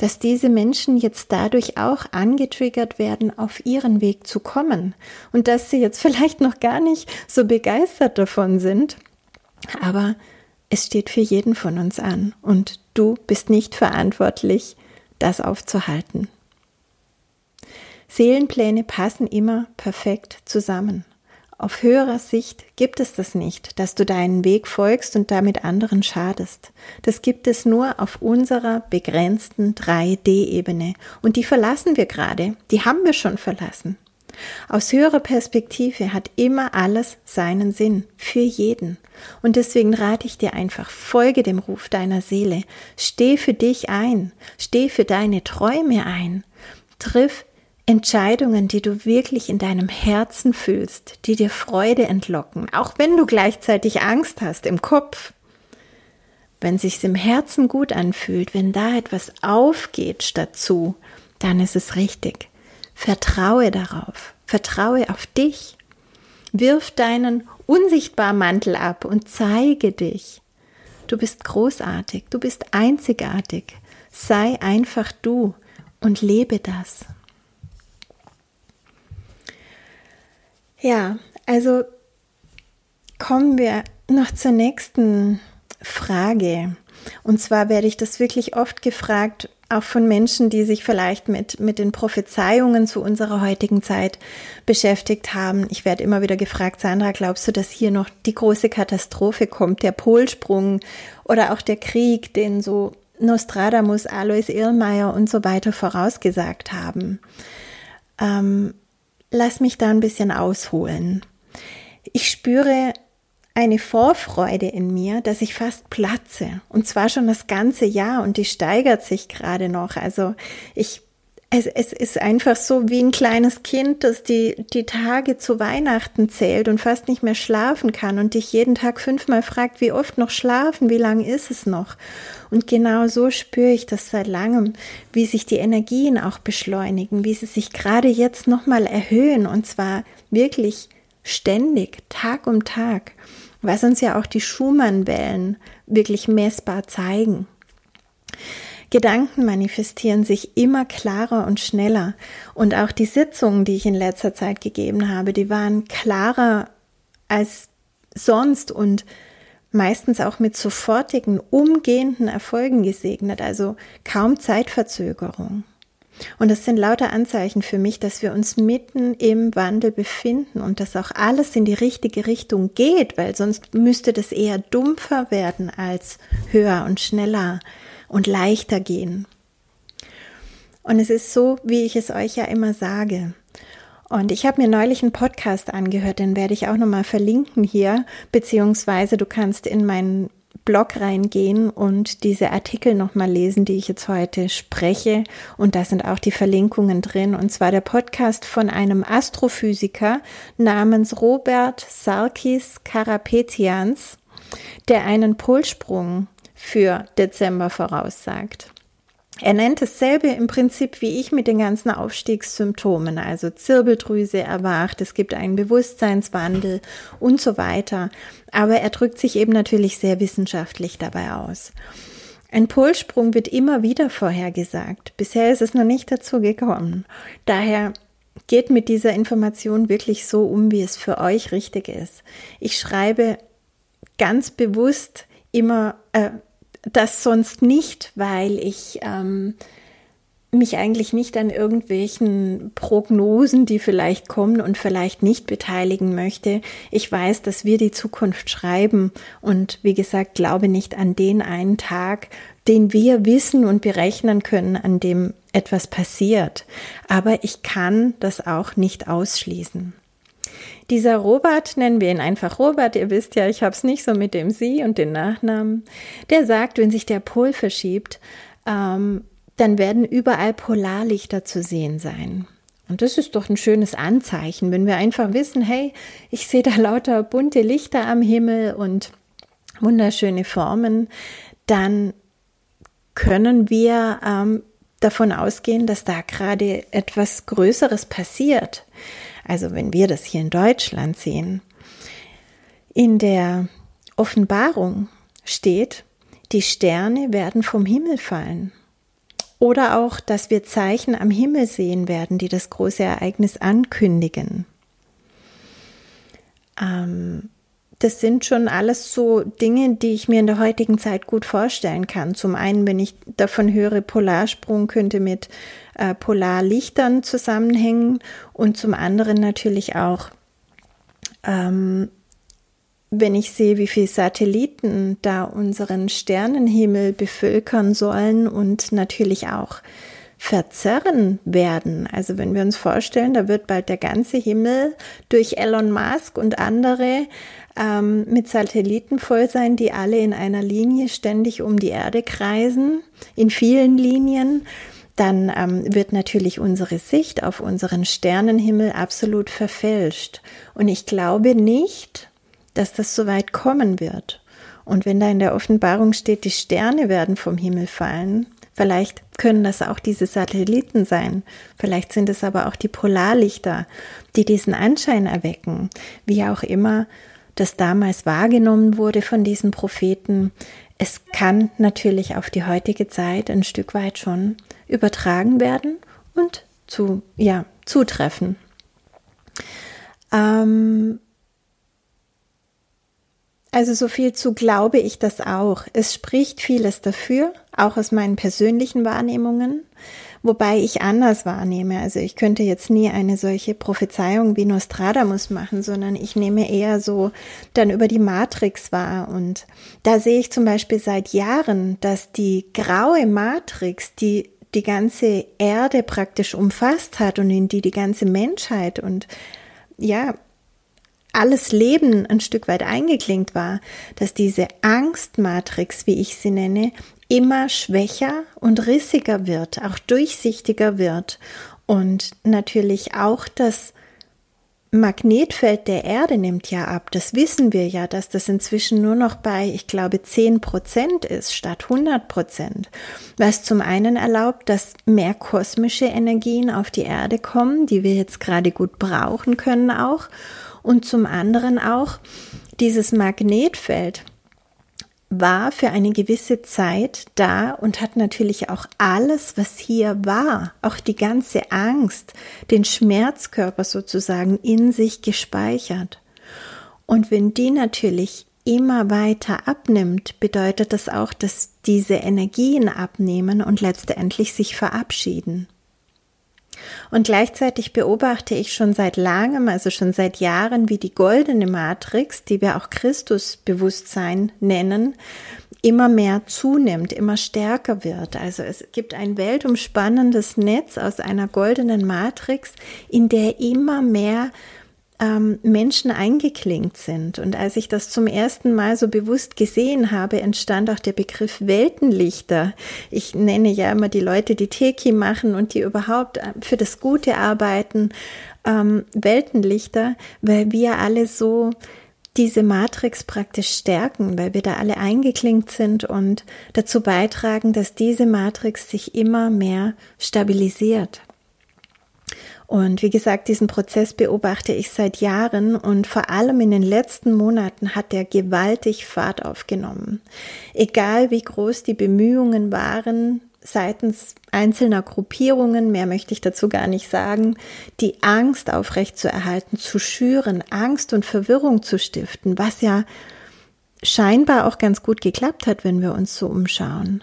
dass diese Menschen jetzt dadurch auch angetriggert werden, auf ihren Weg zu kommen und dass sie jetzt vielleicht noch gar nicht so begeistert davon sind, aber es steht für jeden von uns an und du bist nicht verantwortlich, das aufzuhalten. Seelenpläne passen immer perfekt zusammen. Auf höherer Sicht gibt es das nicht, dass du deinen Weg folgst und damit anderen schadest. Das gibt es nur auf unserer begrenzten 3D-Ebene. Und die verlassen wir gerade. Die haben wir schon verlassen. Aus höherer Perspektive hat immer alles seinen Sinn für jeden. Und deswegen rate ich dir einfach, folge dem Ruf deiner Seele, steh für dich ein, steh für deine Träume ein, triff Entscheidungen, die du wirklich in deinem Herzen fühlst, die dir Freude entlocken, auch wenn du gleichzeitig Angst hast im Kopf. Wenn sich's im Herzen gut anfühlt, wenn da etwas aufgeht statt zu, dann ist es richtig. Vertraue darauf, vertraue auf dich. Wirf deinen unsichtbaren Mantel ab und zeige dich. Du bist großartig, du bist einzigartig. Sei einfach du und lebe das. Ja, also kommen wir noch zur nächsten Frage. Und zwar werde ich das wirklich oft gefragt, auch von Menschen, die sich vielleicht mit, mit den Prophezeiungen zu unserer heutigen Zeit beschäftigt haben. Ich werde immer wieder gefragt, Sandra, glaubst du, dass hier noch die große Katastrophe kommt, der Polsprung oder auch der Krieg, den so Nostradamus, Alois Irlmeier und so weiter vorausgesagt haben? Ähm, lass mich da ein bisschen ausholen. Ich spüre eine Vorfreude in mir, dass ich fast platze. Und zwar schon das ganze Jahr und die steigert sich gerade noch. Also ich es, es ist einfach so wie ein kleines Kind, das die, die Tage zu Weihnachten zählt und fast nicht mehr schlafen kann und dich jeden Tag fünfmal fragt, wie oft noch schlafen, wie lange ist es noch? Und genau so spüre ich das seit langem, wie sich die Energien auch beschleunigen, wie sie sich gerade jetzt nochmal erhöhen und zwar wirklich ständig, Tag um Tag, was uns ja auch die Schumann-Wellen wirklich messbar zeigen. Gedanken manifestieren sich immer klarer und schneller. Und auch die Sitzungen, die ich in letzter Zeit gegeben habe, die waren klarer als sonst und meistens auch mit sofortigen, umgehenden Erfolgen gesegnet, also kaum Zeitverzögerung. Und das sind lauter Anzeichen für mich, dass wir uns mitten im Wandel befinden und dass auch alles in die richtige Richtung geht, weil sonst müsste das eher dumpfer werden als höher und schneller und leichter gehen. Und es ist so, wie ich es euch ja immer sage. Und ich habe mir neulich einen Podcast angehört, den werde ich auch nochmal verlinken hier, beziehungsweise du kannst in meinen Blog reingehen und diese Artikel nochmal lesen, die ich jetzt heute spreche. Und da sind auch die Verlinkungen drin. Und zwar der Podcast von einem Astrophysiker namens Robert Sarkis Karapetians, der einen Polsprung für Dezember voraussagt. Er nennt dasselbe im Prinzip wie ich mit den ganzen Aufstiegssymptomen, also Zirbeldrüse erwacht, es gibt einen Bewusstseinswandel und so weiter. Aber er drückt sich eben natürlich sehr wissenschaftlich dabei aus. Ein Polsprung wird immer wieder vorhergesagt. Bisher ist es noch nicht dazu gekommen. Daher geht mit dieser Information wirklich so um, wie es für euch richtig ist. Ich schreibe ganz bewusst immer äh, das sonst nicht, weil ich ähm, mich eigentlich nicht an irgendwelchen Prognosen, die vielleicht kommen und vielleicht nicht beteiligen möchte. Ich weiß, dass wir die Zukunft schreiben und wie gesagt, glaube nicht an den einen Tag, den wir wissen und berechnen können, an dem etwas passiert. Aber ich kann das auch nicht ausschließen. Dieser Robert, nennen wir ihn einfach Robert, ihr wisst ja, ich habe es nicht so mit dem Sie und den Nachnamen, der sagt, wenn sich der Pol verschiebt, ähm, dann werden überall Polarlichter zu sehen sein. Und das ist doch ein schönes Anzeichen, wenn wir einfach wissen, hey, ich sehe da lauter bunte Lichter am Himmel und wunderschöne Formen, dann können wir ähm, davon ausgehen, dass da gerade etwas Größeres passiert. Also wenn wir das hier in Deutschland sehen, in der Offenbarung steht, die Sterne werden vom Himmel fallen. Oder auch, dass wir Zeichen am Himmel sehen werden, die das große Ereignis ankündigen. Ähm, das sind schon alles so Dinge, die ich mir in der heutigen Zeit gut vorstellen kann. Zum einen, wenn ich davon höre, Polarsprung könnte mit äh, Polarlichtern zusammenhängen und zum anderen natürlich auch, ähm, wenn ich sehe, wie viele Satelliten da unseren Sternenhimmel bevölkern sollen und natürlich auch verzerren werden. Also wenn wir uns vorstellen, da wird bald der ganze Himmel durch Elon Musk und andere ähm, mit Satelliten voll sein, die alle in einer Linie ständig um die Erde kreisen, in vielen Linien, dann ähm, wird natürlich unsere Sicht auf unseren Sternenhimmel absolut verfälscht. Und ich glaube nicht, dass das so weit kommen wird. Und wenn da in der Offenbarung steht, die Sterne werden vom Himmel fallen, vielleicht können das auch diese Satelliten sein, vielleicht sind es aber auch die Polarlichter, die diesen Anschein erwecken, wie auch immer das damals wahrgenommen wurde von diesen Propheten. Es kann natürlich auf die heutige Zeit ein Stück weit schon übertragen werden und zu, ja, zutreffen. Ähm, also so viel zu glaube ich das auch. Es spricht vieles dafür, auch aus meinen persönlichen Wahrnehmungen, wobei ich anders wahrnehme. Also ich könnte jetzt nie eine solche Prophezeiung wie Nostradamus machen, sondern ich nehme eher so dann über die Matrix wahr. Und da sehe ich zum Beispiel seit Jahren, dass die graue Matrix, die die ganze Erde praktisch umfasst hat und in die die ganze Menschheit und ja, alles Leben ein Stück weit eingeklingt war, dass diese Angstmatrix, wie ich sie nenne, immer schwächer und rissiger wird, auch durchsichtiger wird und natürlich auch das Magnetfeld der Erde nimmt ja ab. Das wissen wir ja, dass das inzwischen nur noch bei, ich glaube, 10 Prozent ist statt 100 Prozent. Was zum einen erlaubt, dass mehr kosmische Energien auf die Erde kommen, die wir jetzt gerade gut brauchen können auch und zum anderen auch dieses Magnetfeld war für eine gewisse Zeit da und hat natürlich auch alles, was hier war, auch die ganze Angst, den Schmerzkörper sozusagen in sich gespeichert. Und wenn die natürlich immer weiter abnimmt, bedeutet das auch, dass diese Energien abnehmen und letztendlich sich verabschieden. Und gleichzeitig beobachte ich schon seit langem, also schon seit Jahren, wie die goldene Matrix, die wir auch Christusbewusstsein nennen, immer mehr zunimmt, immer stärker wird. Also es gibt ein weltumspannendes Netz aus einer goldenen Matrix, in der immer mehr ähm, Menschen eingeklinkt sind. Und als ich das zum ersten Mal so bewusst gesehen habe, entstand auch der Begriff Weltenlichter. Ich nenne ja immer die Leute, die Teki machen und die überhaupt äh, für das Gute arbeiten, ähm, Weltenlichter, weil wir alle so diese Matrix praktisch stärken, weil wir da alle eingeklinkt sind und dazu beitragen, dass diese Matrix sich immer mehr stabilisiert. Und wie gesagt, diesen Prozess beobachte ich seit Jahren und vor allem in den letzten Monaten hat er gewaltig Fahrt aufgenommen. Egal wie groß die Bemühungen waren seitens einzelner Gruppierungen, mehr möchte ich dazu gar nicht sagen, die Angst aufrechtzuerhalten, zu schüren, Angst und Verwirrung zu stiften, was ja scheinbar auch ganz gut geklappt hat, wenn wir uns so umschauen.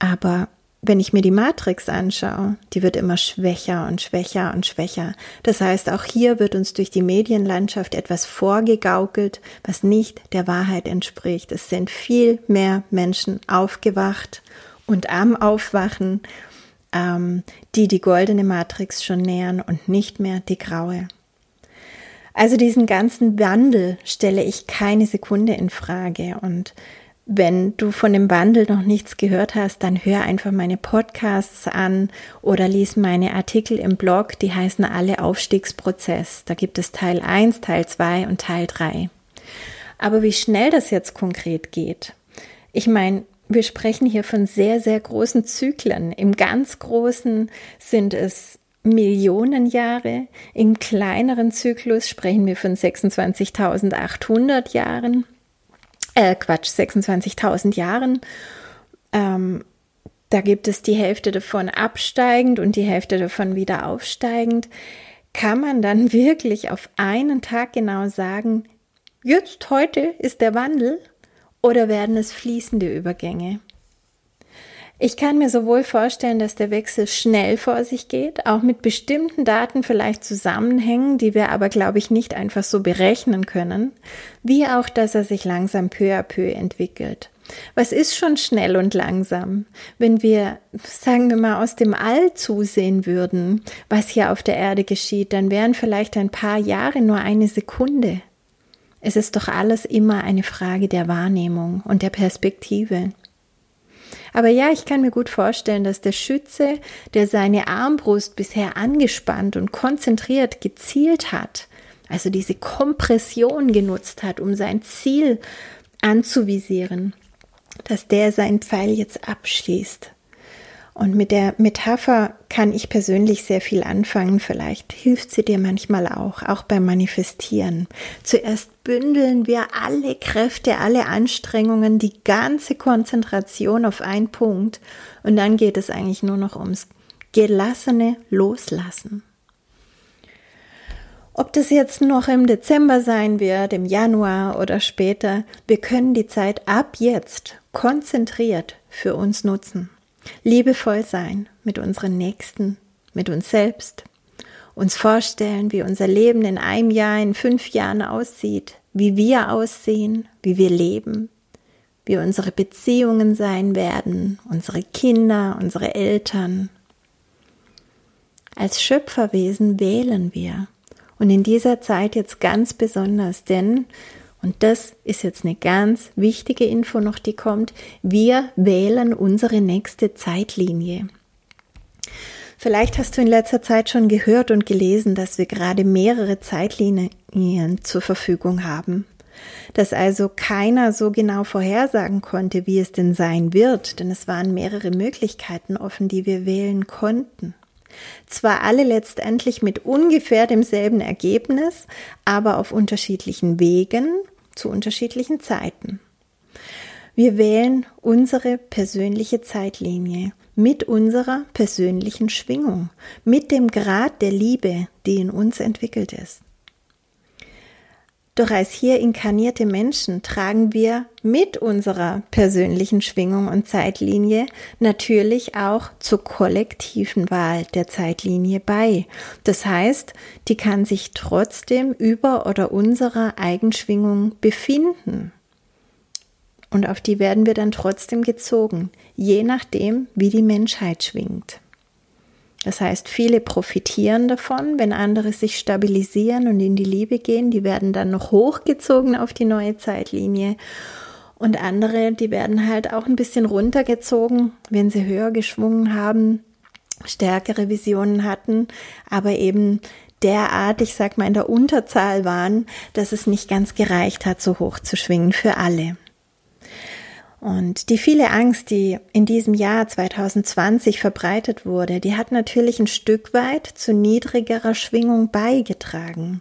Aber wenn ich mir die Matrix anschaue, die wird immer schwächer und schwächer und schwächer. Das heißt, auch hier wird uns durch die Medienlandschaft etwas vorgegaukelt, was nicht der Wahrheit entspricht. Es sind viel mehr Menschen aufgewacht und am Aufwachen, ähm, die die goldene Matrix schon nähern und nicht mehr die graue. Also diesen ganzen Wandel stelle ich keine Sekunde in Frage und wenn du von dem Wandel noch nichts gehört hast, dann hör einfach meine Podcasts an oder lies meine Artikel im Blog, die heißen alle Aufstiegsprozess. Da gibt es Teil 1, Teil 2 und Teil 3. Aber wie schnell das jetzt konkret geht, ich meine, wir sprechen hier von sehr, sehr großen Zyklen. Im ganz großen sind es Millionen Jahre, im kleineren Zyklus sprechen wir von 26.800 Jahren äh, Quatsch, 26.000 Jahren. Ähm, da gibt es die Hälfte davon absteigend und die Hälfte davon wieder aufsteigend. Kann man dann wirklich auf einen Tag genau sagen, jetzt heute ist der Wandel oder werden es fließende Übergänge? Ich kann mir sowohl vorstellen, dass der Wechsel schnell vor sich geht, auch mit bestimmten Daten vielleicht zusammenhängen, die wir aber, glaube ich, nicht einfach so berechnen können, wie auch, dass er sich langsam peu à peu entwickelt. Was ist schon schnell und langsam? Wenn wir, sagen wir mal, aus dem All zusehen würden, was hier auf der Erde geschieht, dann wären vielleicht ein paar Jahre nur eine Sekunde. Es ist doch alles immer eine Frage der Wahrnehmung und der Perspektive. Aber ja, ich kann mir gut vorstellen, dass der Schütze, der seine Armbrust bisher angespannt und konzentriert gezielt hat, also diese Kompression genutzt hat, um sein Ziel anzuvisieren, dass der seinen Pfeil jetzt abschließt. Und mit der Metapher kann ich persönlich sehr viel anfangen. Vielleicht hilft sie dir manchmal auch, auch beim Manifestieren. Zuerst bündeln wir alle Kräfte, alle Anstrengungen, die ganze Konzentration auf einen Punkt. Und dann geht es eigentlich nur noch ums gelassene Loslassen. Ob das jetzt noch im Dezember sein wird, im Januar oder später, wir können die Zeit ab jetzt konzentriert für uns nutzen liebevoll sein mit unseren Nächsten, mit uns selbst, uns vorstellen, wie unser Leben in einem Jahr, in fünf Jahren aussieht, wie wir aussehen, wie wir leben, wie unsere Beziehungen sein werden, unsere Kinder, unsere Eltern. Als Schöpferwesen wählen wir und in dieser Zeit jetzt ganz besonders, denn und das ist jetzt eine ganz wichtige Info noch, die kommt. Wir wählen unsere nächste Zeitlinie. Vielleicht hast du in letzter Zeit schon gehört und gelesen, dass wir gerade mehrere Zeitlinien zur Verfügung haben. Dass also keiner so genau vorhersagen konnte, wie es denn sein wird, denn es waren mehrere Möglichkeiten offen, die wir wählen konnten. Zwar alle letztendlich mit ungefähr demselben Ergebnis, aber auf unterschiedlichen Wegen zu unterschiedlichen Zeiten. Wir wählen unsere persönliche Zeitlinie mit unserer persönlichen Schwingung, mit dem Grad der Liebe, die in uns entwickelt ist. Doch als hier inkarnierte Menschen tragen wir mit unserer persönlichen Schwingung und Zeitlinie natürlich auch zur kollektiven Wahl der Zeitlinie bei. Das heißt, die kann sich trotzdem über oder unserer Eigenschwingung befinden. Und auf die werden wir dann trotzdem gezogen, je nachdem, wie die Menschheit schwingt. Das heißt, viele profitieren davon, wenn andere sich stabilisieren und in die Liebe gehen. Die werden dann noch hochgezogen auf die neue Zeitlinie. Und andere, die werden halt auch ein bisschen runtergezogen, wenn sie höher geschwungen haben, stärkere Visionen hatten, aber eben derart, ich sag mal, in der Unterzahl waren, dass es nicht ganz gereicht hat, so hoch zu schwingen für alle. Und die viele Angst, die in diesem Jahr 2020 verbreitet wurde, die hat natürlich ein Stück weit zu niedrigerer Schwingung beigetragen.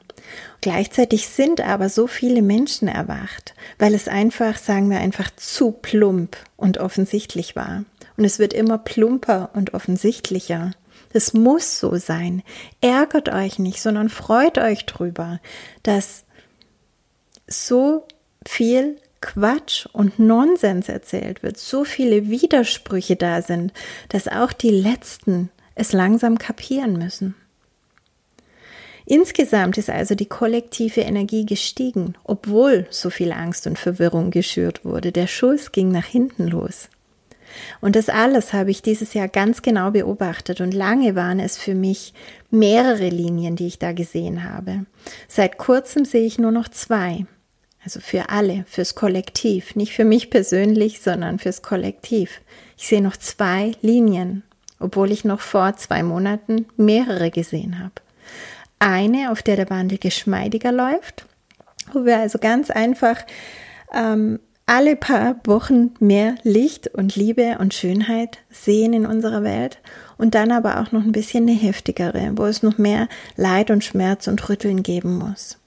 Gleichzeitig sind aber so viele Menschen erwacht, weil es einfach, sagen wir einfach, zu plump und offensichtlich war. Und es wird immer plumper und offensichtlicher. Es muss so sein. Ärgert euch nicht, sondern freut euch drüber, dass so viel Quatsch und Nonsens erzählt wird, so viele Widersprüche da sind, dass auch die Letzten es langsam kapieren müssen. Insgesamt ist also die kollektive Energie gestiegen, obwohl so viel Angst und Verwirrung geschürt wurde. Der Schuss ging nach hinten los. Und das alles habe ich dieses Jahr ganz genau beobachtet und lange waren es für mich mehrere Linien, die ich da gesehen habe. Seit kurzem sehe ich nur noch zwei. Also für alle, fürs Kollektiv, nicht für mich persönlich, sondern fürs Kollektiv. Ich sehe noch zwei Linien, obwohl ich noch vor zwei Monaten mehrere gesehen habe. Eine, auf der der Wandel geschmeidiger läuft, wo wir also ganz einfach ähm, alle paar Wochen mehr Licht und Liebe und Schönheit sehen in unserer Welt und dann aber auch noch ein bisschen eine heftigere, wo es noch mehr Leid und Schmerz und Rütteln geben muss.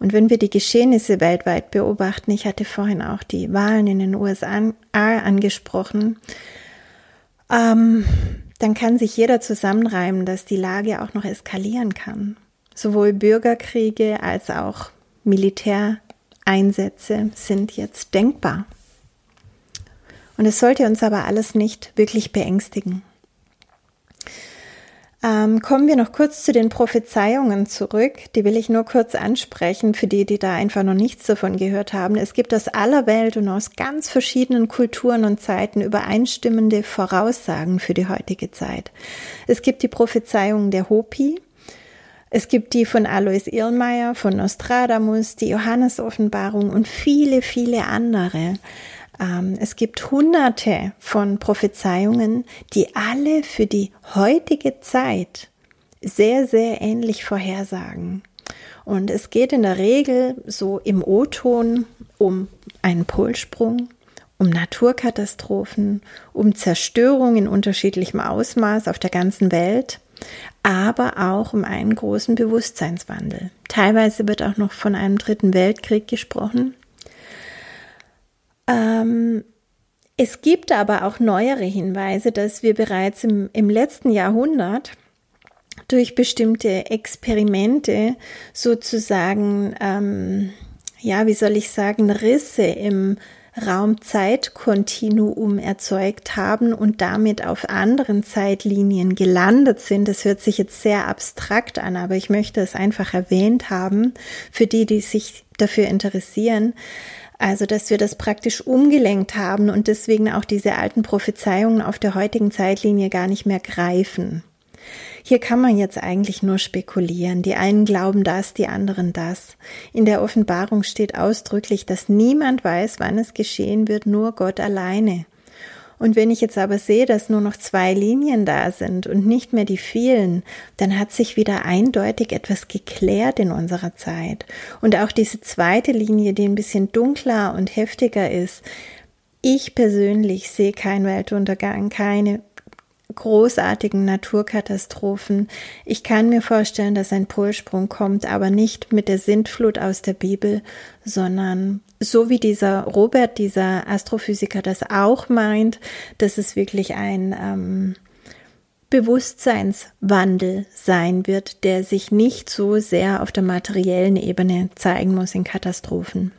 Und wenn wir die Geschehnisse weltweit beobachten, ich hatte vorhin auch die Wahlen in den USA angesprochen, ähm, dann kann sich jeder zusammenreimen, dass die Lage auch noch eskalieren kann. Sowohl Bürgerkriege als auch Militäreinsätze sind jetzt denkbar. Und es sollte uns aber alles nicht wirklich beängstigen. Ähm, kommen wir noch kurz zu den Prophezeiungen zurück. Die will ich nur kurz ansprechen für die, die da einfach noch nichts davon gehört haben. Es gibt aus aller Welt und aus ganz verschiedenen Kulturen und Zeiten übereinstimmende Voraussagen für die heutige Zeit. Es gibt die Prophezeiungen der Hopi. Es gibt die von Alois Irlmeier, von Nostradamus, die Johannes-Offenbarung und viele, viele andere. Ähm, es gibt hunderte von Prophezeiungen, die alle für die heutige Zeit sehr, sehr ähnlich vorhersagen. Und es geht in der Regel so im O-Ton um einen Polsprung, um Naturkatastrophen, um Zerstörung in unterschiedlichem Ausmaß auf der ganzen Welt, aber auch um einen großen Bewusstseinswandel. Teilweise wird auch noch von einem dritten Weltkrieg gesprochen. Ähm, es gibt aber auch neuere Hinweise, dass wir bereits im, im letzten Jahrhundert durch bestimmte Experimente sozusagen, ähm, ja, wie soll ich sagen, Risse im Raum-Zeit-Kontinuum erzeugt haben und damit auf anderen Zeitlinien gelandet sind. Das hört sich jetzt sehr abstrakt an, aber ich möchte es einfach erwähnt haben für die, die sich dafür interessieren. Also, dass wir das praktisch umgelenkt haben und deswegen auch diese alten Prophezeiungen auf der heutigen Zeitlinie gar nicht mehr greifen. Hier kann man jetzt eigentlich nur spekulieren. Die einen glauben das, die anderen das. In der Offenbarung steht ausdrücklich, dass niemand weiß, wann es geschehen wird, nur Gott alleine. Und wenn ich jetzt aber sehe, dass nur noch zwei Linien da sind und nicht mehr die vielen, dann hat sich wieder eindeutig etwas geklärt in unserer Zeit. Und auch diese zweite Linie, die ein bisschen dunkler und heftiger ist, ich persönlich sehe keinen Weltuntergang, keine großartigen Naturkatastrophen. Ich kann mir vorstellen, dass ein Polsprung kommt, aber nicht mit der Sintflut aus der Bibel, sondern so wie dieser Robert, dieser Astrophysiker, das auch meint, dass es wirklich ein, ähm, Bewusstseinswandel sein wird, der sich nicht so sehr auf der materiellen Ebene zeigen muss in Katastrophen.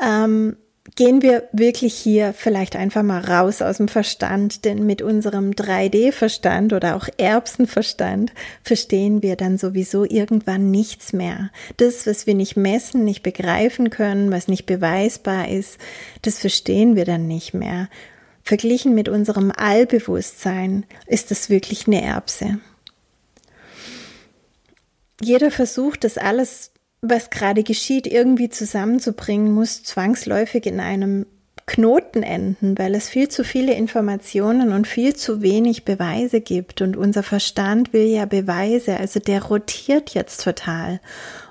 Ähm, gehen wir wirklich hier vielleicht einfach mal raus aus dem Verstand, denn mit unserem 3D-Verstand oder auch Erbsenverstand verstehen wir dann sowieso irgendwann nichts mehr. Das, was wir nicht messen, nicht begreifen können, was nicht beweisbar ist, das verstehen wir dann nicht mehr. Verglichen mit unserem Allbewusstsein ist das wirklich eine Erbse. Jeder versucht, das alles was gerade geschieht, irgendwie zusammenzubringen, muss zwangsläufig in einem Knoten enden, weil es viel zu viele Informationen und viel zu wenig Beweise gibt. Und unser Verstand will ja Beweise, also der rotiert jetzt total.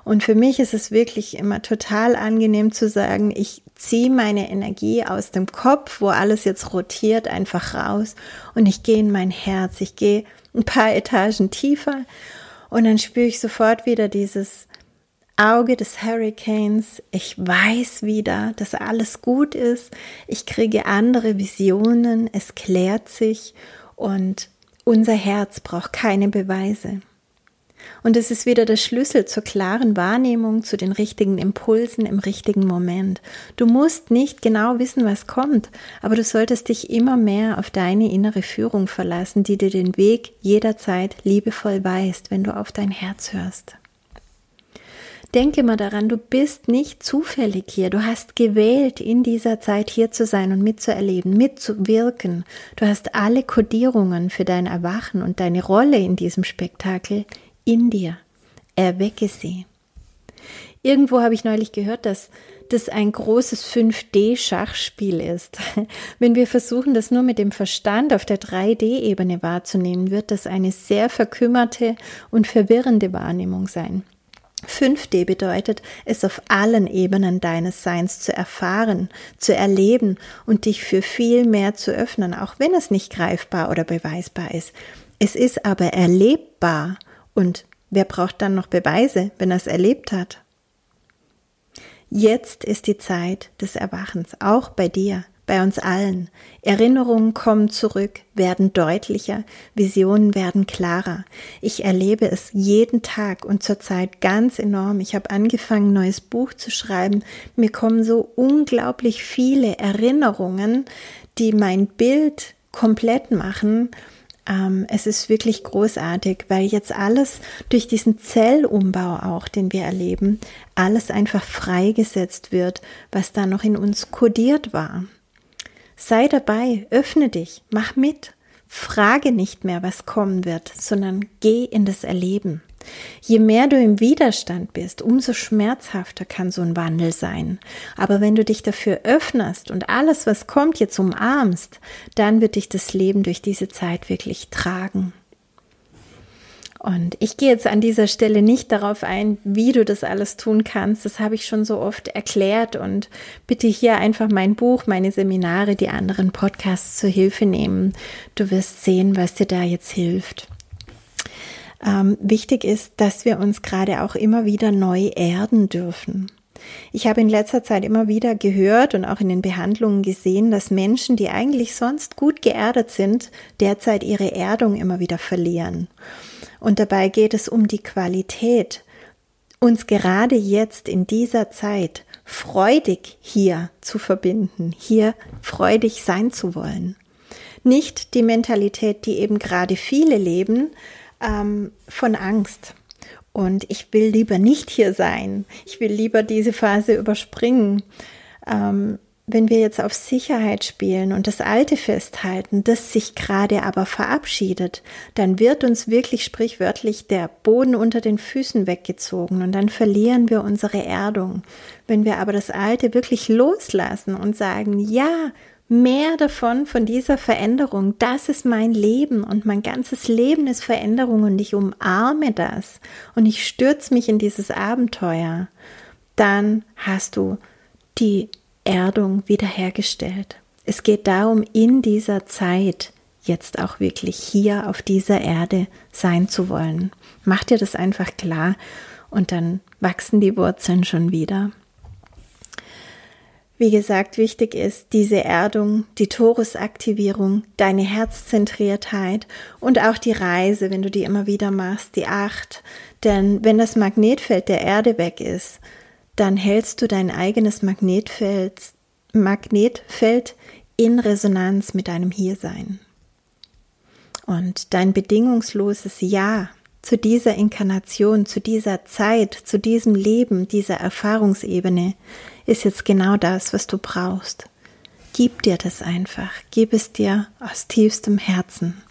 Und für mich ist es wirklich immer total angenehm zu sagen, ich ziehe meine Energie aus dem Kopf, wo alles jetzt rotiert, einfach raus und ich gehe in mein Herz. Ich gehe ein paar Etagen tiefer und dann spüre ich sofort wieder dieses Auge des Hurricanes. Ich weiß wieder, dass alles gut ist. Ich kriege andere Visionen. Es klärt sich und unser Herz braucht keine Beweise. Und es ist wieder der Schlüssel zur klaren Wahrnehmung, zu den richtigen Impulsen im richtigen Moment. Du musst nicht genau wissen, was kommt, aber du solltest dich immer mehr auf deine innere Führung verlassen, die dir den Weg jederzeit liebevoll weist, wenn du auf dein Herz hörst. Denke mal daran, du bist nicht zufällig hier. Du hast gewählt, in dieser Zeit hier zu sein und mitzuerleben, mitzuwirken. Du hast alle Kodierungen für dein Erwachen und deine Rolle in diesem Spektakel in dir. Erwecke sie. Irgendwo habe ich neulich gehört, dass das ein großes 5D-Schachspiel ist. Wenn wir versuchen, das nur mit dem Verstand auf der 3D-Ebene wahrzunehmen, wird das eine sehr verkümmerte und verwirrende Wahrnehmung sein. 5D bedeutet, es auf allen Ebenen deines Seins zu erfahren, zu erleben und dich für viel mehr zu öffnen, auch wenn es nicht greifbar oder beweisbar ist. Es ist aber erlebbar und wer braucht dann noch Beweise, wenn er es erlebt hat? Jetzt ist die Zeit des Erwachens, auch bei dir bei uns allen. Erinnerungen kommen zurück, werden deutlicher, Visionen werden klarer. Ich erlebe es jeden Tag und zurzeit ganz enorm. Ich habe angefangen, ein neues Buch zu schreiben. Mir kommen so unglaublich viele Erinnerungen, die mein Bild komplett machen ähm, es ist wirklich großartig, weil jetzt alles durch diesen Zellumbau auch, den wir erleben, alles einfach freigesetzt wird, was da noch in uns kodiert war. Sei dabei, öffne dich, mach mit, frage nicht mehr, was kommen wird, sondern geh in das Erleben. Je mehr du im Widerstand bist, umso schmerzhafter kann so ein Wandel sein. Aber wenn du dich dafür öffnest und alles, was kommt, jetzt umarmst, dann wird dich das Leben durch diese Zeit wirklich tragen. Und ich gehe jetzt an dieser Stelle nicht darauf ein, wie du das alles tun kannst. Das habe ich schon so oft erklärt und bitte hier einfach mein Buch, meine Seminare, die anderen Podcasts zur Hilfe nehmen. Du wirst sehen, was dir da jetzt hilft. Ähm, wichtig ist, dass wir uns gerade auch immer wieder neu erden dürfen. Ich habe in letzter Zeit immer wieder gehört und auch in den Behandlungen gesehen, dass Menschen, die eigentlich sonst gut geerdet sind, derzeit ihre Erdung immer wieder verlieren. Und dabei geht es um die Qualität, uns gerade jetzt in dieser Zeit freudig hier zu verbinden, hier freudig sein zu wollen. Nicht die Mentalität, die eben gerade viele leben, ähm, von Angst. Und ich will lieber nicht hier sein. Ich will lieber diese Phase überspringen. Ähm, wenn wir jetzt auf Sicherheit spielen und das Alte festhalten, das sich gerade aber verabschiedet, dann wird uns wirklich sprichwörtlich der Boden unter den Füßen weggezogen und dann verlieren wir unsere Erdung. Wenn wir aber das Alte wirklich loslassen und sagen, ja, mehr davon, von dieser Veränderung, das ist mein Leben und mein ganzes Leben ist Veränderung und ich umarme das und ich stürze mich in dieses Abenteuer, dann hast du die Erdung wiederhergestellt. Es geht darum, in dieser Zeit jetzt auch wirklich hier auf dieser Erde sein zu wollen. Mach dir das einfach klar und dann wachsen die Wurzeln schon wieder. wie gesagt, wichtig ist diese Erdung, die Torusaktivierung, deine Herzzentriertheit und auch die Reise, wenn du die immer wieder machst, die Acht. Denn wenn das Magnetfeld der Erde weg ist, dann hältst du dein eigenes Magnetfeld, Magnetfeld in Resonanz mit deinem Hiersein. Und dein bedingungsloses Ja zu dieser Inkarnation, zu dieser Zeit, zu diesem Leben, dieser Erfahrungsebene ist jetzt genau das, was du brauchst. Gib dir das einfach, gib es dir aus tiefstem Herzen.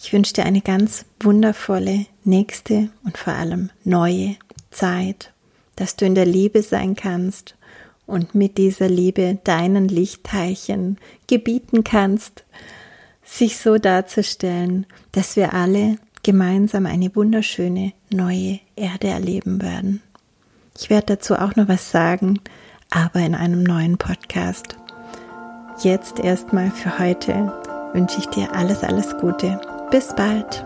Ich wünsche dir eine ganz wundervolle nächste und vor allem neue Zeit, dass du in der Liebe sein kannst und mit dieser Liebe deinen Lichtteilchen gebieten kannst, sich so darzustellen, dass wir alle gemeinsam eine wunderschöne neue Erde erleben werden. Ich werde dazu auch noch was sagen, aber in einem neuen Podcast. Jetzt erstmal für heute wünsche ich dir alles, alles Gute. Bis bald.